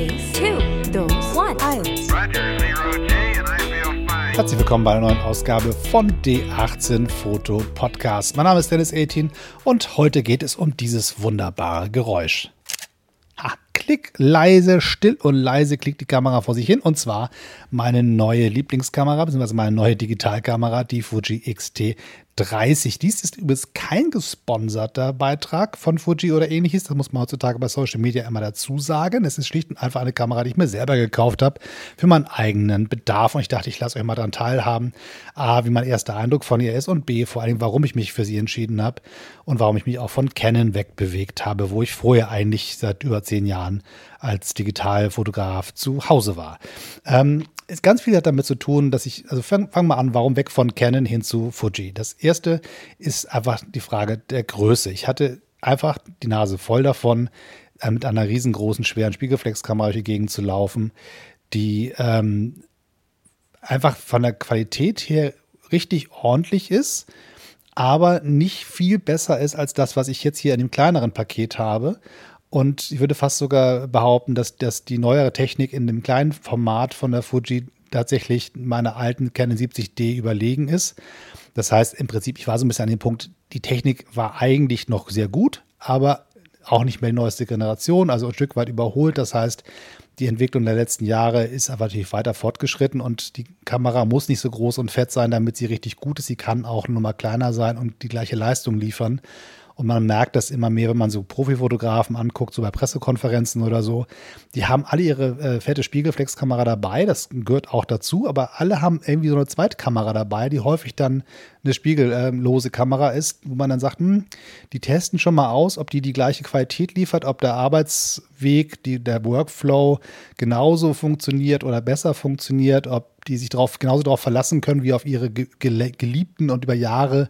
3, 2, 1. Herzlich willkommen bei einer neuen Ausgabe von D18 Foto Podcast. Mein Name ist Dennis 18 und heute geht es um dieses wunderbare Geräusch. Ha, klick, leise, still und leise klickt die Kamera vor sich hin und zwar meine neue Lieblingskamera, beziehungsweise meine neue Digitalkamera, die Fuji XT 30. Dies ist übrigens kein gesponserter Beitrag von Fuji oder ähnliches. Das muss man heutzutage bei Social Media immer dazu sagen. Es ist schlicht und einfach eine Kamera, die ich mir selber gekauft habe für meinen eigenen Bedarf. Und ich dachte, ich lasse euch mal daran teilhaben. A, wie mein erster Eindruck von ihr ist und B, vor allem, warum ich mich für sie entschieden habe und warum ich mich auch von Canon wegbewegt habe, wo ich vorher eigentlich seit über zehn Jahren als Digitalfotograf zu Hause war. Ähm, ganz viel hat damit zu tun, dass ich, also fangen fang mal an, warum weg von Canon hin zu Fuji. Das erste ist einfach die Frage der Größe. Ich hatte einfach die Nase voll davon, äh, mit einer riesengroßen, schweren Spiegelreflexkamera durch die Gegend zu laufen, die ähm, einfach von der Qualität her richtig ordentlich ist, aber nicht viel besser ist als das, was ich jetzt hier in dem kleineren Paket habe. Und ich würde fast sogar behaupten, dass, dass die neuere Technik in dem kleinen Format von der Fuji tatsächlich meiner alten Canon 70D überlegen ist. Das heißt, im Prinzip, ich war so ein bisschen an dem Punkt, die Technik war eigentlich noch sehr gut, aber auch nicht mehr die neueste Generation, also ein Stück weit überholt. Das heißt, die Entwicklung der letzten Jahre ist aber natürlich weiter fortgeschritten und die Kamera muss nicht so groß und fett sein, damit sie richtig gut ist. Sie kann auch nur mal kleiner sein und die gleiche Leistung liefern. Und man merkt das immer mehr, wenn man so Profifotografen anguckt, so bei Pressekonferenzen oder so. Die haben alle ihre äh, fette Spiegelreflexkamera dabei, das gehört auch dazu, aber alle haben irgendwie so eine zweite Kamera dabei, die häufig dann eine spiegellose Kamera ist, wo man dann sagt, hm, die testen schon mal aus, ob die die gleiche Qualität liefert, ob der Arbeitsweg, die, der Workflow genauso funktioniert oder besser funktioniert, ob die sich darauf genauso darauf verlassen können wie auf ihre geliebten und über Jahre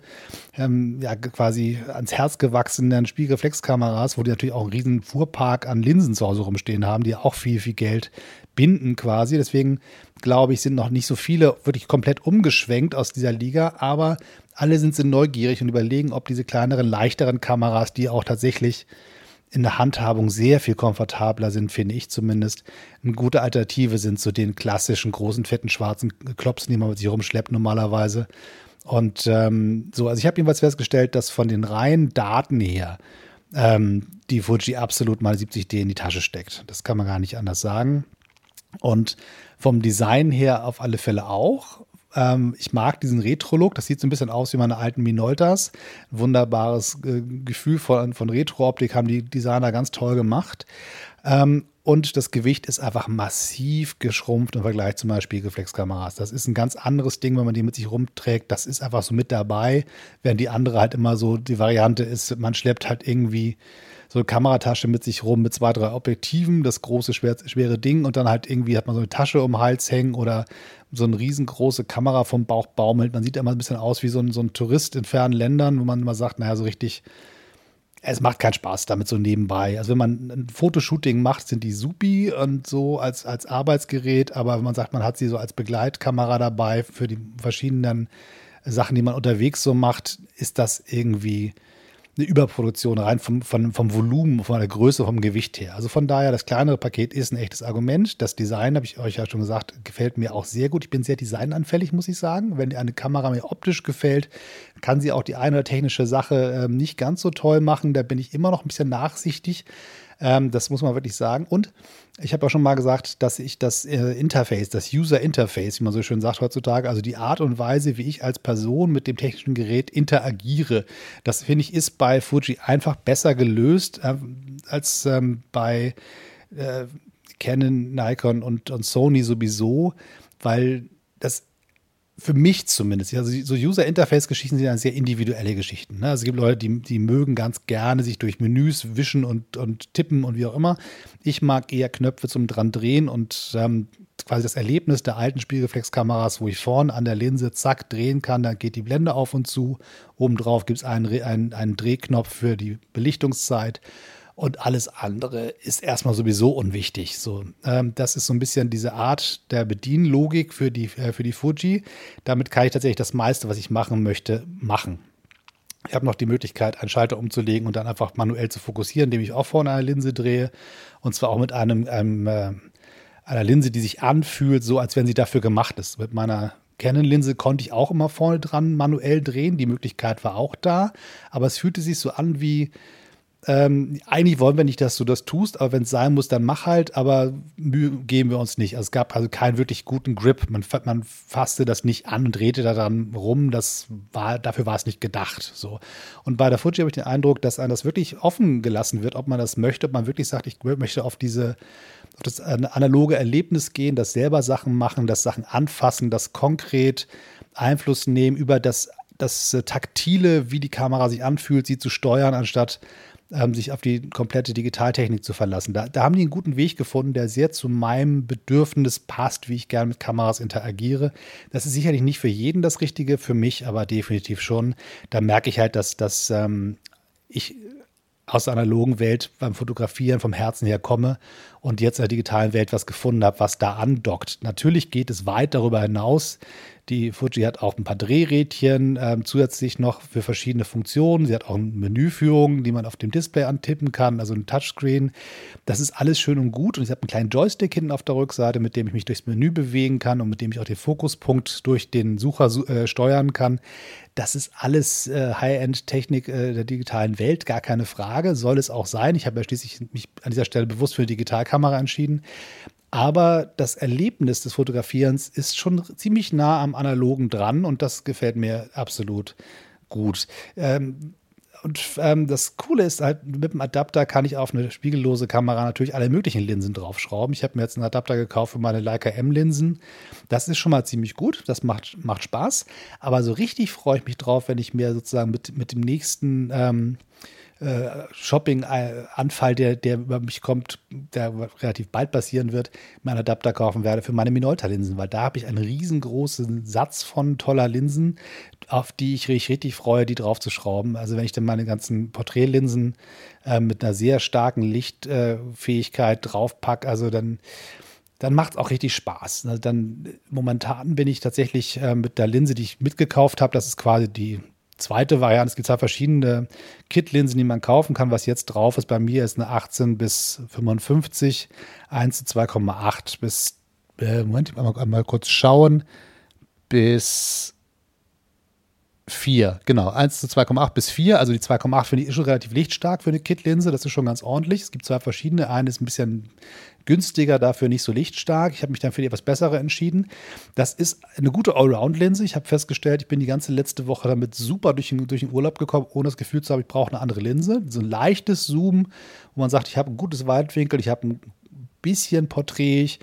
ähm, ja, quasi ans Herz gewachsenen Spiegelreflexkameras, wo die natürlich auch einen riesen Fuhrpark an Linsen zu Hause rumstehen haben, die auch viel, viel Geld binden quasi. Deswegen glaube ich, sind noch nicht so viele wirklich komplett umgeschwenkt aus dieser Liga, aber alle sind sie neugierig und überlegen, ob diese kleineren, leichteren Kameras, die auch tatsächlich in der Handhabung sehr viel komfortabler sind, finde ich zumindest, eine gute Alternative sind zu den klassischen großen, fetten, schwarzen Klopsen, die man mit sich rumschleppt normalerweise. Und ähm, so, also ich habe jedenfalls festgestellt, dass von den reinen Daten her ähm, die Fuji absolut mal 70D in die Tasche steckt. Das kann man gar nicht anders sagen. Und vom Design her auf alle Fälle auch. Ähm, ich mag diesen Retro-Look. Das sieht so ein bisschen aus wie meine alten Minoltas. Wunderbares äh, Gefühl von, von Retro-Optik haben die Designer ganz toll gemacht. Ähm, und das Gewicht ist einfach massiv geschrumpft im Vergleich zu meinen Spiegelreflexkameras. Das ist ein ganz anderes Ding, wenn man die mit sich rumträgt. Das ist einfach so mit dabei, während die andere halt immer so die Variante ist, man schleppt halt irgendwie so eine Kameratasche mit sich rum mit zwei, drei Objektiven, das große, schwer, schwere Ding und dann halt irgendwie hat man so eine Tasche um den Hals hängen oder so eine riesengroße Kamera vom Bauch baumelt. Man sieht immer ein bisschen aus wie so ein, so ein Tourist in fernen Ländern, wo man immer sagt, naja, so richtig, es macht keinen Spaß damit so nebenbei. Also wenn man ein Fotoshooting macht, sind die supi und so als, als Arbeitsgerät, aber wenn man sagt, man hat sie so als Begleitkamera dabei für die verschiedenen Sachen, die man unterwegs so macht, ist das irgendwie eine Überproduktion rein vom, vom, vom Volumen, von der Größe, vom Gewicht her. Also von daher, das kleinere Paket ist ein echtes Argument. Das Design, habe ich euch ja schon gesagt, gefällt mir auch sehr gut. Ich bin sehr designanfällig, muss ich sagen. Wenn eine Kamera mir optisch gefällt, kann sie auch die eine oder technische Sache äh, nicht ganz so toll machen. Da bin ich immer noch ein bisschen nachsichtig. Ähm, das muss man wirklich sagen. Und ich habe auch schon mal gesagt, dass ich das äh, Interface, das User Interface, wie man so schön sagt heutzutage, also die Art und Weise, wie ich als Person mit dem technischen Gerät interagiere, das finde ich ist bei Fuji einfach besser gelöst äh, als ähm, bei äh, Canon, Nikon und, und Sony sowieso, weil das für mich zumindest, also so User-Interface-Geschichten sind ja sehr individuelle Geschichten. Ne? Also es gibt Leute, die, die mögen ganz gerne sich durch Menüs wischen und, und tippen und wie auch immer. Ich mag eher Knöpfe zum dran drehen und ähm, quasi das Erlebnis der alten Spiegelreflexkameras, wo ich vorne an der Linse zack drehen kann, dann geht die Blende auf und zu. Obendrauf gibt es einen, einen, einen Drehknopf für die Belichtungszeit und alles andere ist erstmal sowieso unwichtig. So, ähm, das ist so ein bisschen diese Art der Bedienlogik für die, äh, für die Fuji. Damit kann ich tatsächlich das meiste, was ich machen möchte, machen. Ich habe noch die Möglichkeit, einen Schalter umzulegen und dann einfach manuell zu fokussieren, indem ich auch vorne eine Linse drehe. Und zwar auch mit einem, einem äh, einer Linse, die sich anfühlt, so als wenn sie dafür gemacht ist. Mit meiner Canon-Linse konnte ich auch immer vorne dran manuell drehen. Die Möglichkeit war auch da. Aber es fühlte sich so an wie, ähm, eigentlich wollen wir nicht, dass du das tust, aber wenn es sein muss, dann mach halt, aber Mühe geben wir uns nicht. Also es gab also keinen wirklich guten Grip. Man, man fasste das nicht an und drehte daran rum. Das war, dafür war es nicht gedacht. So. Und bei der Fuji habe ich den Eindruck, dass einem das wirklich offen gelassen wird, ob man das möchte, ob man wirklich sagt, ich möchte auf diese auf das analoge Erlebnis gehen, das selber Sachen machen, das Sachen anfassen, das konkret Einfluss nehmen über das, das Taktile, wie die Kamera sich anfühlt, sie zu steuern, anstatt ähm, sich auf die komplette Digitaltechnik zu verlassen. Da, da haben die einen guten Weg gefunden, der sehr zu meinem Bedürfnis passt, wie ich gerne mit Kameras interagiere. Das ist sicherlich nicht für jeden das Richtige, für mich aber definitiv schon. Da merke ich halt, dass, dass ähm, ich aus der analogen Welt beim Fotografieren vom Herzen her komme und jetzt in der digitalen Welt was gefunden habe, was da andockt. Natürlich geht es weit darüber hinaus. Die Fuji hat auch ein paar Drehrädchen äh, zusätzlich noch für verschiedene Funktionen. Sie hat auch eine Menüführung, die man auf dem Display antippen kann, also ein Touchscreen. Das ist alles schön und gut. Und ich habe einen kleinen Joystick hinten auf der Rückseite, mit dem ich mich durchs Menü bewegen kann und mit dem ich auch den Fokuspunkt durch den Sucher äh, steuern kann. Das ist alles äh, High-End-Technik äh, der digitalen Welt, gar keine Frage. Soll es auch sein. Ich habe ja schließlich mich an dieser Stelle bewusst für eine Digitalkamera entschieden. Aber das Erlebnis des Fotografierens ist schon ziemlich nah am Analogen dran und das gefällt mir absolut gut. Ähm, und ähm, das Coole ist halt, mit dem Adapter kann ich auf eine spiegellose Kamera natürlich alle möglichen Linsen draufschrauben. Ich habe mir jetzt einen Adapter gekauft für meine Leica M-Linsen. Das ist schon mal ziemlich gut. Das macht, macht Spaß. Aber so richtig freue ich mich drauf, wenn ich mir sozusagen mit, mit dem nächsten ähm, äh, Shopping-Anfall, der, der über mich kommt, der relativ bald passieren wird, meinen Adapter kaufen werde für meine Minolta-Linsen, weil da habe ich einen riesengroßen Satz von toller Linsen, auf die ich mich richtig freue, die drauf zu schrauben. Also wenn ich dann meine ganzen Porträtlinsen äh, mit einer sehr starken Lichtfähigkeit äh, draufpacke, also dann dann macht es auch richtig Spaß. Also dann momentan bin ich tatsächlich äh, mit der Linse, die ich mitgekauft habe, das ist quasi die zweite Variante. Es gibt zwei verschiedene Kit-Linsen, die man kaufen kann. Was jetzt drauf ist bei mir, ist eine 18 bis 55, 1 zu 2,8 bis, äh, Moment, mal, mal kurz schauen, bis 4, genau. 1 zu 2,8 bis 4. Also die 2,8 finde ich schon relativ lichtstark für eine Kit-Linse. Das ist schon ganz ordentlich. Es gibt zwei verschiedene. Eine ist ein bisschen günstiger, dafür nicht so lichtstark. Ich habe mich dann für die etwas bessere entschieden. Das ist eine gute Allround-Linse. Ich habe festgestellt, ich bin die ganze letzte Woche damit super durch den, durch den Urlaub gekommen, ohne das Gefühl zu haben, ich brauche eine andere Linse. So ein leichtes Zoom, wo man sagt, ich habe ein gutes Weitwinkel, ich habe ein bisschen Porträt.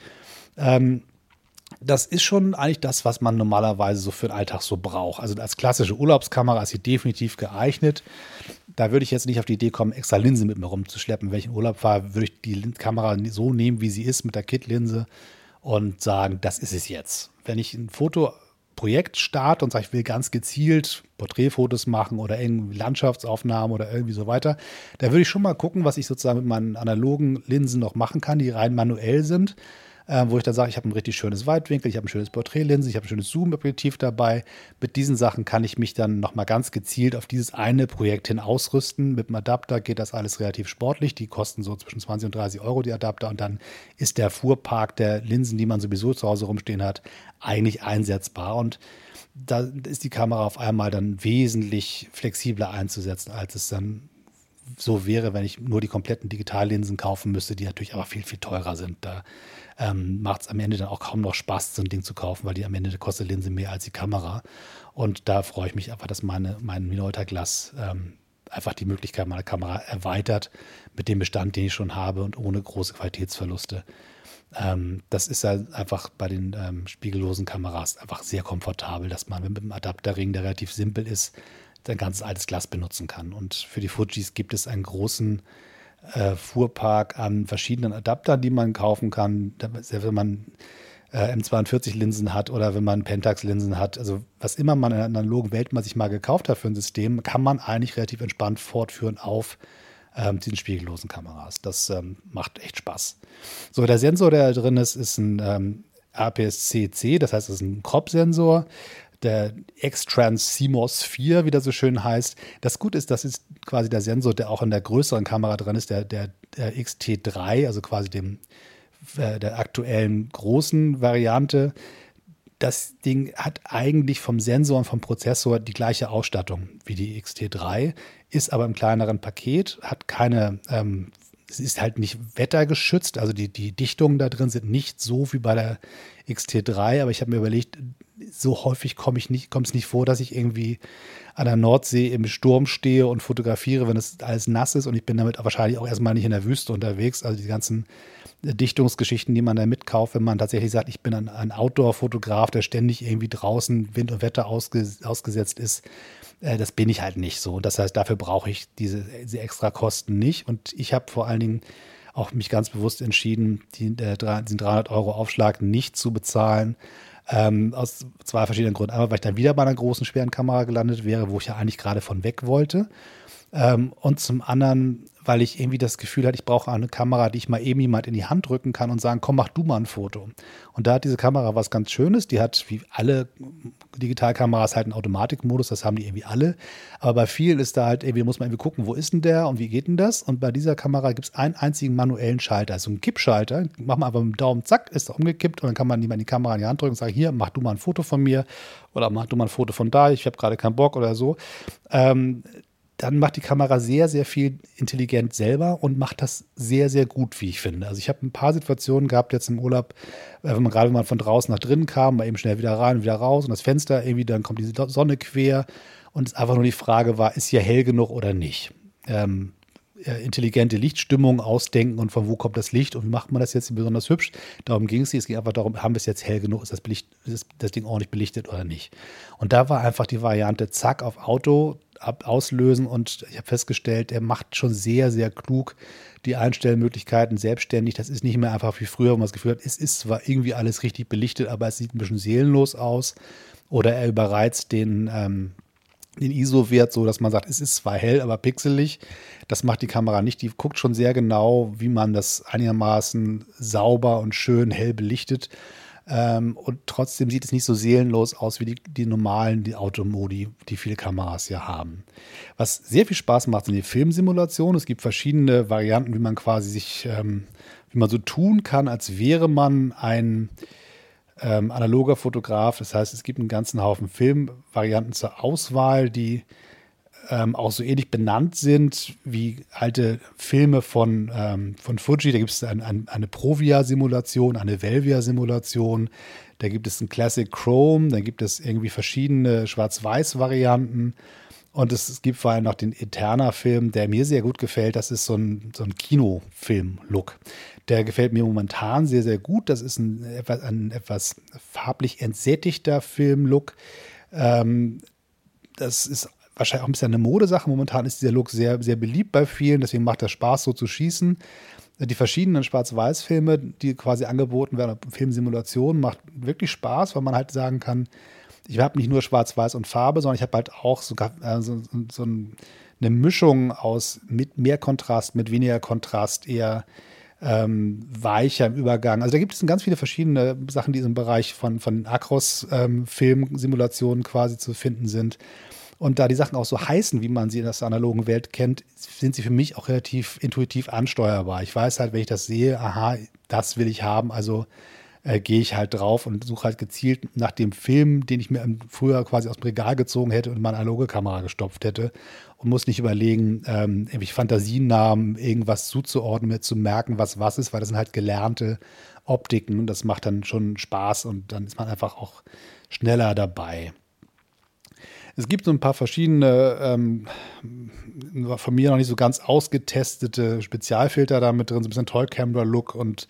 Ähm, das ist schon eigentlich das, was man normalerweise so für den Alltag so braucht. Also als klassische Urlaubskamera ist sie definitiv geeignet. Da würde ich jetzt nicht auf die Idee kommen, extra Linse mit mir rumzuschleppen. Wenn ich in Urlaub fahre, würde ich die Kamera so nehmen, wie sie ist, mit der Kit-Linse und sagen, das ist es jetzt. Wenn ich ein Fotoprojekt starte und sage, ich will ganz gezielt Porträtfotos machen oder irgendwie Landschaftsaufnahmen oder irgendwie so weiter, da würde ich schon mal gucken, was ich sozusagen mit meinen analogen Linsen noch machen kann, die rein manuell sind äh, wo ich dann sage, ich habe ein richtig schönes Weitwinkel, ich habe ein schönes Porträtlinse, ich habe ein schönes Zoom-Objektiv dabei. Mit diesen Sachen kann ich mich dann nochmal ganz gezielt auf dieses eine Projekt hin ausrüsten. Mit dem Adapter geht das alles relativ sportlich. Die kosten so zwischen 20 und 30 Euro die Adapter und dann ist der Fuhrpark der Linsen, die man sowieso zu Hause rumstehen hat, eigentlich einsetzbar und da ist die Kamera auf einmal dann wesentlich flexibler einzusetzen, als es dann so wäre, wenn ich nur die kompletten Digitallinsen kaufen müsste, die natürlich aber viel, viel teurer sind. Da ähm, macht es am Ende dann auch kaum noch Spaß, so ein Ding zu kaufen, weil die am Ende kostet Linse mehr als die Kamera. Und da freue ich mich einfach, dass meine, mein Minolta Glas ähm, einfach die Möglichkeit meiner Kamera erweitert mit dem Bestand, den ich schon habe und ohne große Qualitätsverluste. Ähm, das ist ja einfach bei den ähm, spiegellosen Kameras einfach sehr komfortabel, dass man mit dem Adapterring, der relativ simpel ist, sein ganzes altes Glas benutzen kann. Und für die Fujis gibt es einen großen äh, Fuhrpark an verschiedenen Adaptern, die man kaufen kann. Wenn man äh, M42-Linsen hat oder wenn man Pentax-Linsen hat. Also was immer man in der analogen Welt mal sich mal gekauft hat für ein System, kann man eigentlich relativ entspannt fortführen auf ähm, diesen spiegellosen Kameras. Das ähm, macht echt Spaß. So, der Sensor, der da drin ist, ist ein ähm, APS-C, das heißt, es ist ein Crop-Sensor. Der X-Trans CMOS 4, wie das so schön heißt. Das Gute ist, das ist quasi der Sensor, der auch in der größeren Kamera drin ist, der, der, der XT3, also quasi dem, äh, der aktuellen großen Variante. Das Ding hat eigentlich vom Sensor und vom Prozessor die gleiche Ausstattung wie die XT3, ist aber im kleineren Paket, hat keine ähm, es ist halt nicht wettergeschützt, also die, die Dichtungen da drin sind nicht so wie bei der XT3, aber ich habe mir überlegt, so häufig komme ich nicht, kommt es nicht vor, dass ich irgendwie an der Nordsee im Sturm stehe und fotografiere, wenn es alles nass ist. Und ich bin damit wahrscheinlich auch erstmal nicht in der Wüste unterwegs. Also die ganzen Dichtungsgeschichten, die man da mitkauft, wenn man tatsächlich sagt, ich bin ein, ein Outdoor-Fotograf, der ständig irgendwie draußen Wind und Wetter ausges ausgesetzt ist, äh, das bin ich halt nicht so. Das heißt, dafür brauche ich diese, diese extra Kosten nicht. Und ich habe vor allen Dingen auch mich ganz bewusst entschieden, die, äh, diesen 300 Euro Aufschlag nicht zu bezahlen. Ähm, aus zwei verschiedenen Gründen. Einmal, weil ich dann wieder bei einer großen, schweren Kamera gelandet wäre, wo ich ja eigentlich gerade von weg wollte. Ähm, und zum anderen, weil ich irgendwie das Gefühl hatte, ich brauche eine Kamera, die ich mal eben jemand in die Hand drücken kann und sagen, komm, mach du mal ein Foto. Und da hat diese Kamera was ganz Schönes. Die hat wie alle Digitalkameras halt einen Automatikmodus, das haben die irgendwie alle. Aber bei vielen ist da halt irgendwie, muss man irgendwie gucken, wo ist denn der und wie geht denn das? Und bei dieser Kamera gibt es einen einzigen manuellen Schalter, also einen Kippschalter. Machen wir einfach mit dem Daumen, zack, ist er umgekippt und dann kann man die Kamera in die Hand drücken und sagen, hier, mach du mal ein Foto von mir oder mach du mal ein Foto von da, ich habe gerade keinen Bock oder so. Ähm, dann macht die Kamera sehr, sehr viel intelligent selber und macht das sehr, sehr gut, wie ich finde. Also ich habe ein paar Situationen gehabt jetzt im Urlaub, äh, wenn man gerade wenn man von draußen nach drinnen kam, mal eben schnell wieder rein und wieder raus und das Fenster irgendwie, dann kommt diese Sonne quer und es einfach nur die Frage war, ist hier hell genug oder nicht? Ähm, intelligente Lichtstimmung ausdenken und von wo kommt das Licht und wie macht man das jetzt besonders hübsch. Darum ging es. Es ging einfach darum, haben wir es jetzt hell genug, ist das, Belicht, ist das Ding ordentlich belichtet oder nicht. Und da war einfach die Variante, zack, auf Auto, ab, auslösen und ich habe festgestellt, er macht schon sehr, sehr klug die Einstellmöglichkeiten selbstständig. Das ist nicht mehr einfach wie früher, wo man das Gefühl hat, es ist zwar irgendwie alles richtig belichtet, aber es sieht ein bisschen seelenlos aus. Oder er überreizt den, ähm, den ISO-Wert so, dass man sagt, es ist zwar hell, aber pixelig. Das macht die Kamera nicht. Die guckt schon sehr genau, wie man das einigermaßen sauber und schön hell belichtet. Ähm, und trotzdem sieht es nicht so seelenlos aus wie die, die normalen die Automodi, die viele Kameras ja haben. Was sehr viel Spaß macht, sind die Filmsimulationen. Es gibt verschiedene Varianten, wie man quasi sich, ähm, wie man so tun kann, als wäre man ein ähm, analoger Fotograf. Das heißt, es gibt einen ganzen Haufen Filmvarianten zur Auswahl, die ähm, auch so ähnlich benannt sind wie alte Filme von, ähm, von Fuji. Da gibt es ein, ein, eine Provia-Simulation, eine Velvia-Simulation. Da gibt es ein Classic Chrome, da gibt es irgendwie verschiedene Schwarz-Weiß-Varianten. Und es, gibt vor allem noch den Eterna-Film, der mir sehr gut gefällt. Das ist so ein, so ein Kinofilm-Look. Der gefällt mir momentan sehr, sehr gut. Das ist ein etwas, ein etwas farblich entsättigter Film-Look. Ähm, das ist wahrscheinlich auch ein bisschen eine Modesache. Momentan ist dieser Look sehr, sehr beliebt bei vielen, deswegen macht das Spaß, so zu schießen. Die verschiedenen Schwarz-Weiß-Filme, die quasi angeboten werden, Filmsimulationen, macht wirklich Spaß, weil man halt sagen kann, ich habe nicht nur Schwarz-Weiß und Farbe, sondern ich habe halt auch sogar äh, so, so ein, eine Mischung aus mit mehr Kontrast, mit weniger Kontrast, eher ähm, weicher im Übergang. Also da gibt es ganz viele verschiedene Sachen, die im Bereich von, von Acros-Filmsimulationen ähm, quasi zu finden sind. Und da die Sachen auch so heißen, wie man sie in der analogen Welt kennt, sind sie für mich auch relativ intuitiv ansteuerbar. Ich weiß halt, wenn ich das sehe, aha, das will ich haben, also äh, gehe ich halt drauf und suche halt gezielt nach dem Film, den ich mir früher quasi aus dem Regal gezogen hätte und meine analoge Kamera gestopft hätte und muss nicht überlegen, ähm, irgendwelche Fantasienamen, irgendwas zuzuordnen, mir zu merken, was was ist, weil das sind halt gelernte Optiken und das macht dann schon Spaß und dann ist man einfach auch schneller dabei. Es gibt so ein paar verschiedene, ähm, von mir noch nicht so ganz ausgetestete Spezialfilter da mit drin, so ein bisschen Toy Camera Look und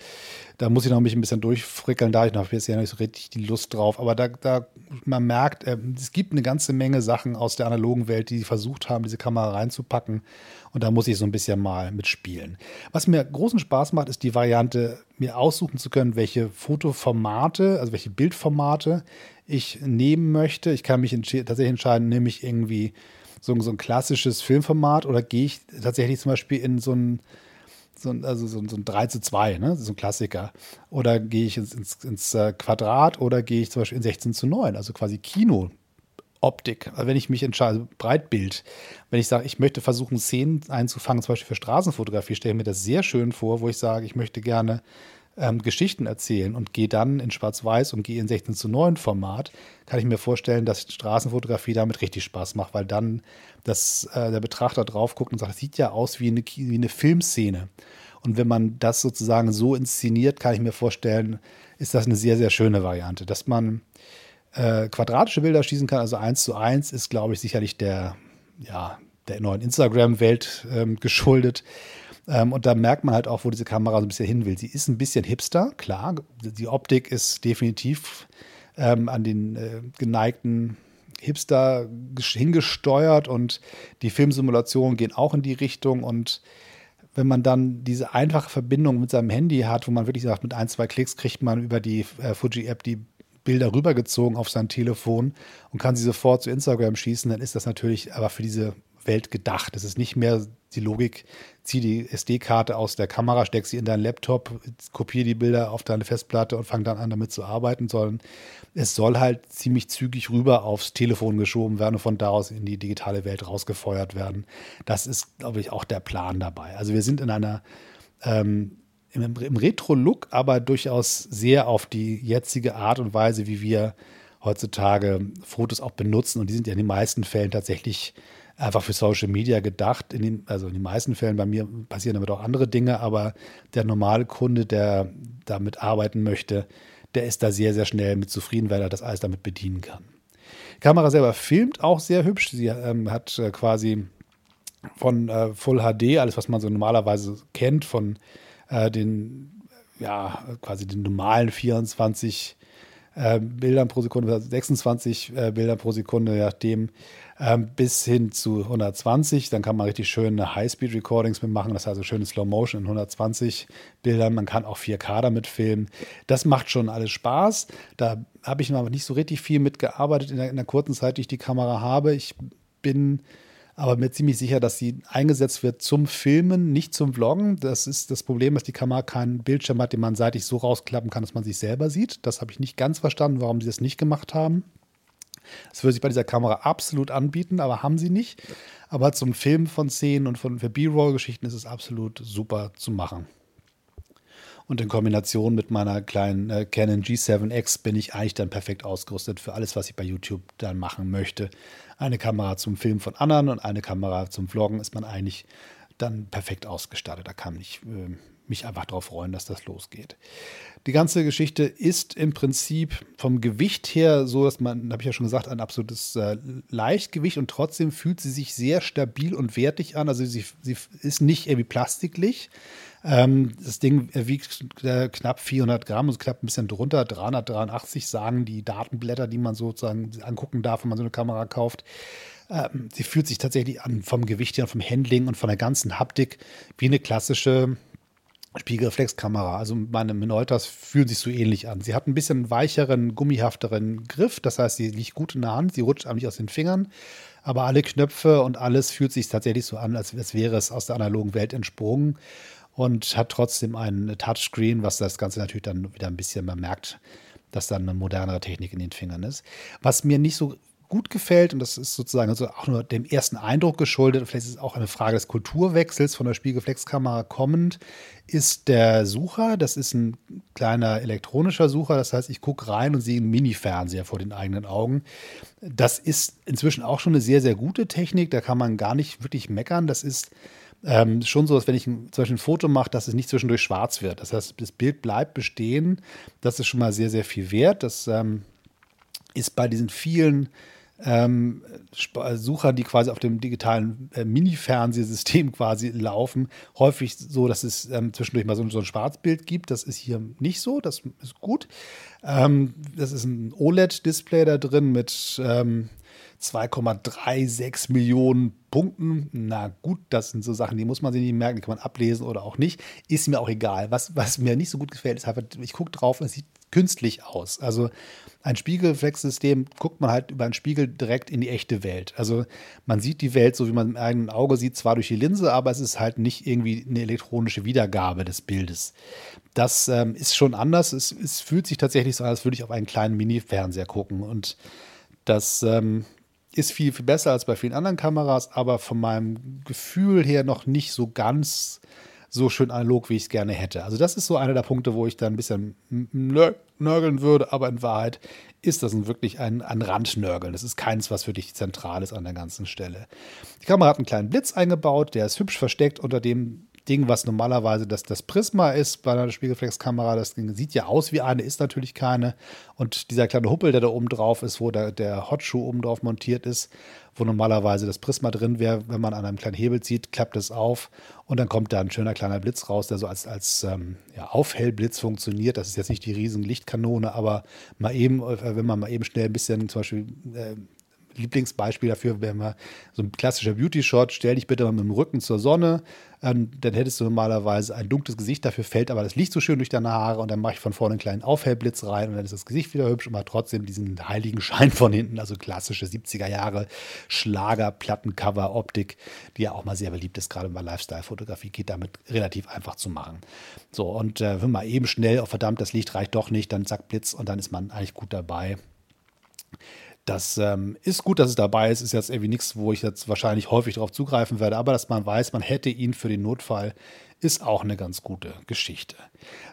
da muss ich noch mich ein bisschen durchfrickeln, da ich noch jetzt ja nicht so richtig die Lust drauf. Aber da, da man merkt, äh, es gibt eine ganze Menge Sachen aus der analogen Welt, die versucht haben, diese Kamera reinzupacken. Und da muss ich so ein bisschen mal mitspielen. Was mir großen Spaß macht, ist die Variante, mir aussuchen zu können, welche Fotoformate, also welche Bildformate ich nehmen möchte. Ich kann mich tatsächlich entscheiden, nehme ich irgendwie so, so ein klassisches Filmformat oder gehe ich tatsächlich zum Beispiel in so ein so ein, also so, ein, so ein 3 zu 2, ne? so ein Klassiker. Oder gehe ich ins, ins, ins äh, Quadrat oder gehe ich zum Beispiel in 16 zu 9, also quasi Kino. Optik, also wenn ich mich entscheide, Breitbild, wenn ich sage, ich möchte versuchen, Szenen einzufangen, zum Beispiel für Straßenfotografie, stelle ich mir das sehr schön vor, wo ich sage, ich möchte gerne ähm, Geschichten erzählen und gehe dann in Schwarz-Weiß und gehe in 16 zu 9 Format, kann ich mir vorstellen, dass Straßenfotografie damit richtig Spaß macht, weil dann das, äh, der Betrachter drauf guckt und sagt, es sieht ja aus wie eine, wie eine Filmszene. Und wenn man das sozusagen so inszeniert, kann ich mir vorstellen, ist das eine sehr, sehr schöne Variante. Dass man äh, quadratische Bilder schießen kann, also eins zu eins, ist, glaube ich, sicherlich der, ja, der neuen Instagram-Welt ähm, geschuldet. Ähm, und da merkt man halt auch, wo diese Kamera so ein bisschen hin will. Sie ist ein bisschen hipster, klar. Die Optik ist definitiv ähm, an den äh, geneigten Hipster hingesteuert und die Filmsimulationen gehen auch in die Richtung. Und wenn man dann diese einfache Verbindung mit seinem Handy hat, wo man wirklich sagt, mit ein, zwei Klicks kriegt man über die äh, Fuji-App die Bilder rübergezogen auf sein Telefon und kann sie sofort zu Instagram schießen, dann ist das natürlich aber für diese Welt gedacht. Es ist nicht mehr die Logik, zieh die SD-Karte aus der Kamera, steck sie in deinen Laptop, kopiere die Bilder auf deine Festplatte und fang dann an, damit zu arbeiten, sondern es soll halt ziemlich zügig rüber aufs Telefon geschoben werden und von da aus in die digitale Welt rausgefeuert werden. Das ist, glaube ich, auch der Plan dabei. Also wir sind in einer ähm, im, im Retro-Look, aber durchaus sehr auf die jetzige Art und Weise, wie wir heutzutage Fotos auch benutzen. Und die sind ja in den meisten Fällen tatsächlich einfach für Social Media gedacht. In den, also in den meisten Fällen bei mir passieren damit auch andere Dinge, aber der normale Kunde, der damit arbeiten möchte, der ist da sehr, sehr schnell mit zufrieden, weil er das alles damit bedienen kann. Die Kamera selber filmt auch sehr hübsch. Sie ähm, hat äh, quasi von äh, Full HD, alles, was man so normalerweise kennt, von äh, den, ja, quasi den normalen 24 äh, Bildern pro Sekunde, 26 äh, Bilder pro Sekunde, je nachdem, ähm, bis hin zu 120. Dann kann man richtig schöne High-Speed-Recordings mitmachen, das heißt also schöne Slow-Motion in 120 Bildern. Man kann auch 4K damit filmen. Das macht schon alles Spaß. Da habe ich noch nicht so richtig viel mitgearbeitet in in der kurzen Zeit, die ich die Kamera habe. Ich bin aber mir ziemlich sicher, dass sie eingesetzt wird zum Filmen, nicht zum Vloggen. Das ist das Problem, dass die Kamera keinen Bildschirm hat, den man seitlich so rausklappen kann, dass man sich selber sieht. Das habe ich nicht ganz verstanden, warum sie das nicht gemacht haben. Das würde sich bei dieser Kamera absolut anbieten, aber haben sie nicht. Aber zum Filmen von Szenen und von, für B-Roll-Geschichten ist es absolut super zu machen. Und in Kombination mit meiner kleinen äh, Canon G7X bin ich eigentlich dann perfekt ausgerüstet für alles, was ich bei YouTube dann machen möchte. Eine Kamera zum Filmen von anderen und eine Kamera zum Vloggen ist man eigentlich dann perfekt ausgestattet. Da kann ich äh, mich einfach darauf freuen, dass das losgeht. Die ganze Geschichte ist im Prinzip vom Gewicht her so, dass man, habe ich ja schon gesagt, ein absolutes äh, Leichtgewicht und trotzdem fühlt sie sich sehr stabil und wertig an. Also sie, sie ist nicht irgendwie plastiklich. Ähm, das Ding wiegt äh, knapp 400 Gramm, also knapp ein bisschen drunter, 383 sagen die Datenblätter, die man sozusagen angucken darf, wenn man so eine Kamera kauft. Ähm, sie fühlt sich tatsächlich an vom Gewicht her, vom Handling und von der ganzen Haptik wie eine klassische Spiegelreflexkamera. Also meine Minoltas fühlen sich so ähnlich an. Sie hat ein bisschen weicheren, gummihafteren Griff, das heißt, sie liegt gut in der Hand, sie rutscht einem nicht aus den Fingern, aber alle Knöpfe und alles fühlt sich tatsächlich so an, als, wäre es aus der analogen Welt entsprungen und hat trotzdem einen Touchscreen, was das Ganze natürlich dann wieder ein bisschen, man merkt, dass dann eine modernere Technik in den Fingern ist. Was mir nicht so gut gefällt, und das ist sozusagen also auch nur dem ersten Eindruck geschuldet, vielleicht ist es auch eine Frage des Kulturwechsels von der Spiegelflexkamera kommend, ist der Sucher. Das ist ein kleiner elektronischer Sucher, das heißt, ich gucke rein und sehe einen Mini-Fernseher vor den eigenen Augen. Das ist inzwischen auch schon eine sehr, sehr gute Technik, da kann man gar nicht wirklich meckern. Das ist ähm, schon so, dass wenn ich ein, zum Beispiel ein Foto mache, dass es nicht zwischendurch schwarz wird. Das heißt, das Bild bleibt bestehen. Das ist schon mal sehr, sehr viel wert. Das ähm, ist bei diesen vielen ähm, Suchern, die quasi auf dem digitalen äh, Mini-Fernsehsystem quasi laufen, häufig so, dass es ähm, zwischendurch mal so, so, ein Schwarzbild gibt. Das ist hier nicht so, das ist gut. Ähm, das ist ein OLED-Display da drin mit ähm, 2,36 Millionen Punkten. Na gut, das sind so Sachen, die muss man sich nicht merken, die kann man ablesen oder auch nicht. Ist mir auch egal. Was, was mir nicht so gut gefällt, ist einfach, ich gucke drauf und es sieht künstlich aus. Also ein Spiegelreflexsystem guckt man halt über einen Spiegel direkt in die echte Welt. Also man sieht die Welt so, wie man im eigenen Auge sieht, zwar durch die Linse, aber es ist halt nicht irgendwie eine elektronische Wiedergabe des Bildes. Das ähm, ist schon anders. Es, es, fühlt sich tatsächlich so an, als würde ich auf einen kleinen Mini-Fernseher gucken. Und das ähm, ist viel, viel besser als bei vielen anderen Kameras, aber von meinem Gefühl her noch nicht so ganz so schön analog, wie ich es gerne hätte. Also das ist so einer der Punkte, wo ich dann ein bisschen nörgeln würde, aber in Wahrheit ist das wirklich ein, ein Randnörgeln. Das ist keins, was für dich zentral ist an der ganzen Stelle. Die Kamera hat einen kleinen Blitz eingebaut, der ist hübsch versteckt unter dem Ding, was normalerweise das, das Prisma ist bei einer Spiegelreflexkamera. Das Ding sieht ja aus wie eine, ist natürlich keine. Und dieser kleine Huppel, der da oben drauf ist, wo der, der Hotshoe oben drauf montiert ist, wo normalerweise das Prisma drin wäre, wenn man an einem kleinen Hebel zieht, klappt es auf und dann kommt da ein schöner kleiner Blitz raus, der so als, als ähm, ja, Aufhellblitz funktioniert. Das ist jetzt nicht die riesen Lichtkanone, aber mal eben, äh, wenn man mal eben schnell ein bisschen zum Beispiel äh, Lieblingsbeispiel dafür wäre mal so ein klassischer Beauty-Shot. Stell dich bitte mal mit dem Rücken zur Sonne. Ähm, dann hättest du normalerweise ein dunkles Gesicht. Dafür fällt aber das Licht so schön durch deine Haare. Und dann mache ich von vorne einen kleinen Aufhellblitz rein. Und dann ist das Gesicht wieder hübsch. Und man trotzdem diesen heiligen Schein von hinten. Also klassische 70er Jahre Schlager, Plattencover, Optik, die ja auch mal sehr beliebt ist. Gerade bei Lifestyle-Fotografie geht damit relativ einfach zu machen. So, und äh, wenn man eben schnell, oh verdammt, das Licht reicht doch nicht, dann zack, Blitz. Und dann ist man eigentlich gut dabei. Das ähm, ist gut, dass es dabei ist. Ist jetzt irgendwie nichts, wo ich jetzt wahrscheinlich häufig darauf zugreifen werde, aber dass man weiß, man hätte ihn für den Notfall ist auch eine ganz gute Geschichte.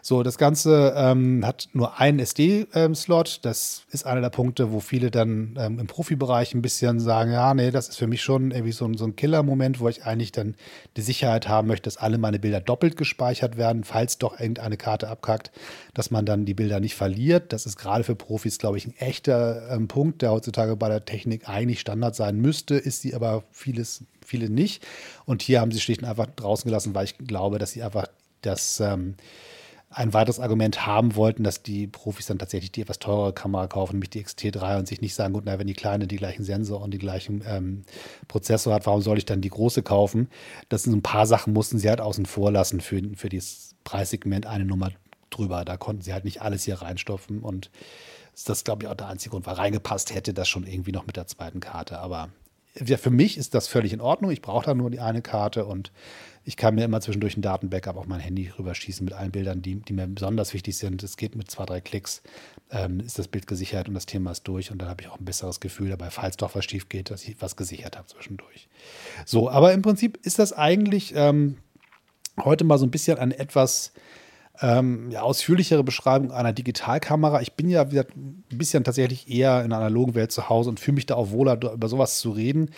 So, das Ganze ähm, hat nur einen SD-Slot. das ist einer der Punkte, wo viele dann ähm, im Profibereich ein bisschen sagen, ja, nee, das ist für mich schon irgendwie so, so ein Killer-Moment, wo ich eigentlich dann die Sicherheit haben möchte, dass alle meine Bilder doppelt gespeichert werden, falls doch irgendeine Karte abkackt, dass man dann die Bilder nicht verliert. Das ist gerade für Profis, glaube ich, ein echter ähm, Punkt, der heutzutage bei der Technik eigentlich Standard sein müsste, ist sie aber vieles viele nicht. Und hier haben sie schlicht und einfach draußen gelassen, weil ich glaube, dass sie einfach das ähm, ein weiteres Argument haben wollten, dass die Profis dann tatsächlich die etwas teurere Kamera kaufen, nämlich die XT3 und sich nicht sagen, gut, na, wenn die kleine die gleichen Sensor und die gleichen ähm, Prozessor hat, warum soll ich dann die große kaufen? Das sind so ein paar Sachen, mussten sie halt außen vor lassen für, für dieses Preissegment eine Nummer drüber. Da konnten sie halt nicht alles hier reinstopfen und das ist, glaube ich, auch der einzige Grund, weil reingepasst hätte das schon irgendwie noch mit der zweiten Karte, aber ja, für mich ist das völlig in Ordnung. Ich brauche da nur die eine Karte und ich kann mir immer zwischendurch ein Datenbackup auf mein Handy rüberschießen mit allen Bildern, die, die mir besonders wichtig sind. Es geht mit zwei, drei Klicks, ähm, ist das Bild gesichert und das Thema ist durch und dann habe ich auch ein besseres Gefühl dabei, falls doch was schief geht, dass ich was gesichert habe zwischendurch. So, aber im Prinzip ist das eigentlich ähm, heute mal so ein bisschen ein etwas ähm, ja, ausführlichere Beschreibung einer Digitalkamera. Ich bin ja wieder ein bisschen tatsächlich eher in der analogen Welt zu Hause und fühle mich da auch wohler, über sowas zu reden.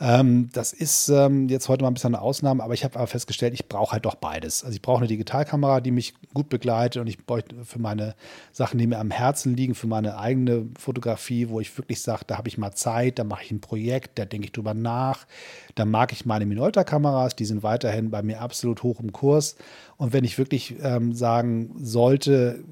Ähm, das ist ähm, jetzt heute mal ein bisschen eine Ausnahme, aber ich habe aber festgestellt, ich brauche halt doch beides. Also ich brauche eine Digitalkamera, die mich gut begleitet und ich brauche für meine Sachen, die mir am Herzen liegen, für meine eigene Fotografie, wo ich wirklich sage, da habe ich mal Zeit, da mache ich ein Projekt, da denke ich drüber nach. Da mag ich meine Minolta-Kameras, die sind weiterhin bei mir absolut hoch im Kurs. Und wenn ich wirklich ähm, sagen sollte,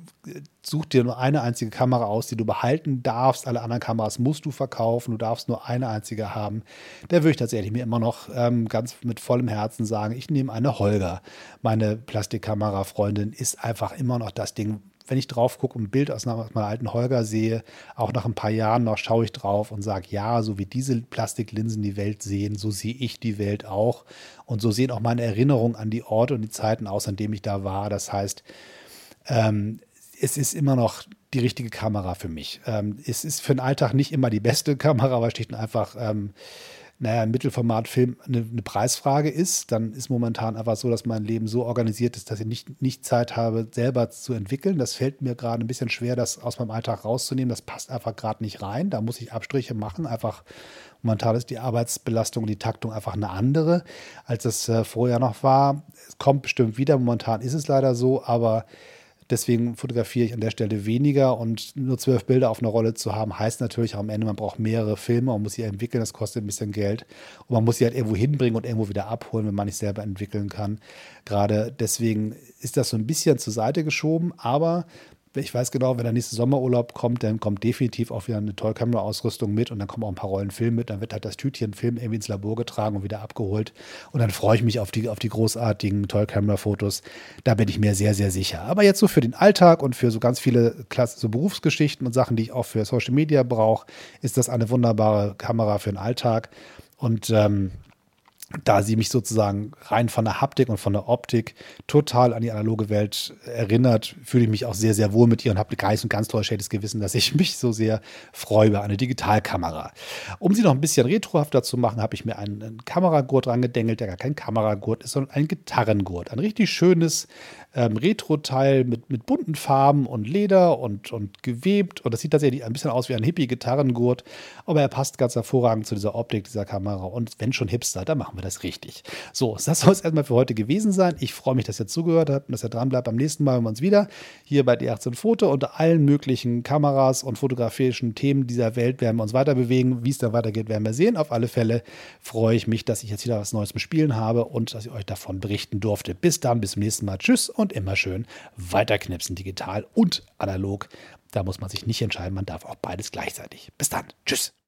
such dir nur eine einzige Kamera aus, die du behalten darfst. Alle anderen Kameras musst du verkaufen. Du darfst nur eine einzige haben. Da würde ich tatsächlich mir immer noch ähm, ganz mit vollem Herzen sagen, ich nehme eine Holger. Meine Plastikkamera-Freundin ist einfach immer noch das Ding. Wenn ich drauf gucke und ein Bild aus meiner alten Holger sehe, auch nach ein paar Jahren noch schaue ich drauf und sage, ja, so wie diese Plastiklinsen die Welt sehen, so sehe ich die Welt auch. Und so sehen auch meine Erinnerungen an die Orte und die Zeiten aus, an denen ich da war. Das heißt, ähm, es ist immer noch die richtige Kamera für mich. Ähm, es ist für den Alltag nicht immer die beste Kamera, weil schlicht und einfach, ähm, naja, ein Mittelformatfilm eine, eine, Preisfrage ist. Dann ist momentan einfach so, dass mein Leben so organisiert ist, dass ich nicht, nicht Zeit habe, selber zu entwickeln. Das fällt mir gerade ein bisschen schwer, das aus meinem Alltag rauszunehmen. Das passt einfach gerade nicht rein. Da muss ich Abstriche machen. Einfach momentan ist die Arbeitsbelastung und die Taktung einfach eine andere, als es äh, vorher noch war. Es kommt bestimmt wieder. Momentan ist es leider so, aber Deswegen fotografiere ich an der Stelle weniger und nur zwölf Bilder auf einer Rolle zu haben, heißt natürlich am Ende, man braucht mehrere Filme, man muss sie entwickeln, das kostet ein bisschen Geld und man muss sie halt irgendwo hinbringen und irgendwo wieder abholen, wenn man nicht selber entwickeln kann. Gerade deswegen ist das so ein bisschen zur Seite geschoben, aber Ich weiß genau, wenn der nächste Sommerurlaub kommt, dann kommt definitiv auch wieder eine tolle Kameraausrüstung mit und dann kommen auch ein paar Rollen Film mit. Dann wird halt das Tütchen Film irgendwie ins Labor getragen und wieder abgeholt. Und dann freue ich mich auf die, auf die großartigen Toy-Camera-Fotos. Da bin ich mir sehr, sehr sicher. Aber jetzt so für den Alltag und für so ganz viele Klasse, so Berufsgeschichten und Sachen, die ich auch für Social Media brauche, ist das eine wunderbare Kamera für den Alltag. Und ähm, da sie mich sozusagen rein von der Haptik und von der Optik total an die analoge Welt erinnert, fühle ich mich auch sehr, sehr wohl mit ihr und habe Geist und ganz toll schlechtes Gewissen, dass ich mich so sehr freue über eine Digitalkamera. Um sie noch ein bisschen retrohafter zu machen, habe ich mir einen, einen Kameragurt rangedengelt, der gar kein Kameragurt ist, sondern ein Gitarrengurt. Ein richtig schönes ähm, Retro-Teil mit, mit bunten Farben und Leder und, und gewebt. Und das sieht tatsächlich ein bisschen aus wie ein Hippie-Gitarrengurt, aber er passt ganz hervorragend zu dieser Optik dieser Kamera. Und wenn schon Hipster, dann machen wir das richtig. So, das soll es erstmal für heute gewesen sein. Ich freue mich, dass ihr zugehört habt und dass ihr dran bleibt. Beim nächsten Mal hören wir uns wieder hier bei D18 Foto. Unter allen möglichen Kameras und fotografischen Themen dieser Welt werden wir uns weiter bewegen. Wie es da weitergeht, werden wir sehen. Auf alle Fälle freue ich mich, dass ich jetzt wieder was Neues zum Spielen habe und dass ich euch davon berichten durfte. Bis dann, bis zum nächsten Mal. Tschüss und immer schön weiterknipsen, digital und analog. Da muss man sich nicht entscheiden, man darf auch beides gleichzeitig. Bis dann. Tschüss.